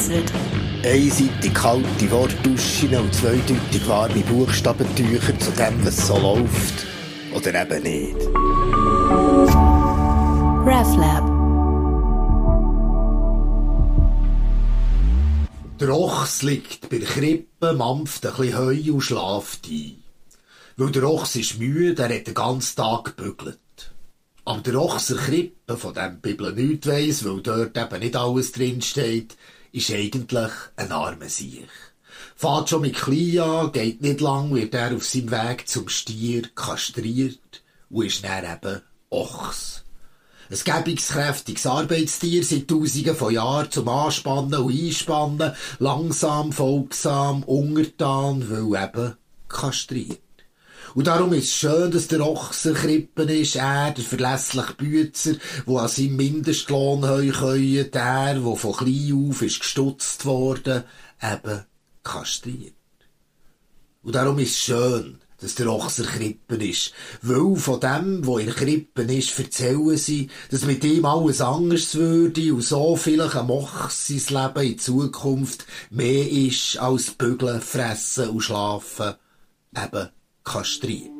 vereinzelt. Einseitig kalte Wortduschen und zweideutig warme Buchstabentücher zu dem, was so läuft. Oder eben nicht. RefLab. Der Ochs liegt bei der Krippe, mampft ein bisschen Heu und schlaft ein. Weil der Ochs ist müde, er hat den ganzen Tag gebügelt. Aber der Ochser Krippe, von dem die Bibel nichts weiss, weil dort eben nicht alles drinsteht, ist eigentlich ein armer Sieg. Fahrt schon mit klein an, geht nicht lang, wird er auf seinem Weg zum Stier kastriert und ist dann eben Ochs. Ein gebungskräftiges Arbeitstier seit Tausenden von Jahren zum Anspannen und Einspannen, langsam, folgsam, untertan, weil eben kastriert. Und darum ist es schön, dass der Ochser Krippen ist, er, der verlässliche Bützer, der an seinem Mindestlohn heukeuen, der, der von klein auf ist gestutzt worden, eben kastriert. Und darum ist es schön, dass der Ochser Krippen ist. Weil von dem, wo in Krippen ist, erzählen sie, dass mit ihm alles anders würde und so vielleicht ein Ochs Leben in Zukunft mehr ist als Bügeln, Fressen und Schlafen. Eben kastriert.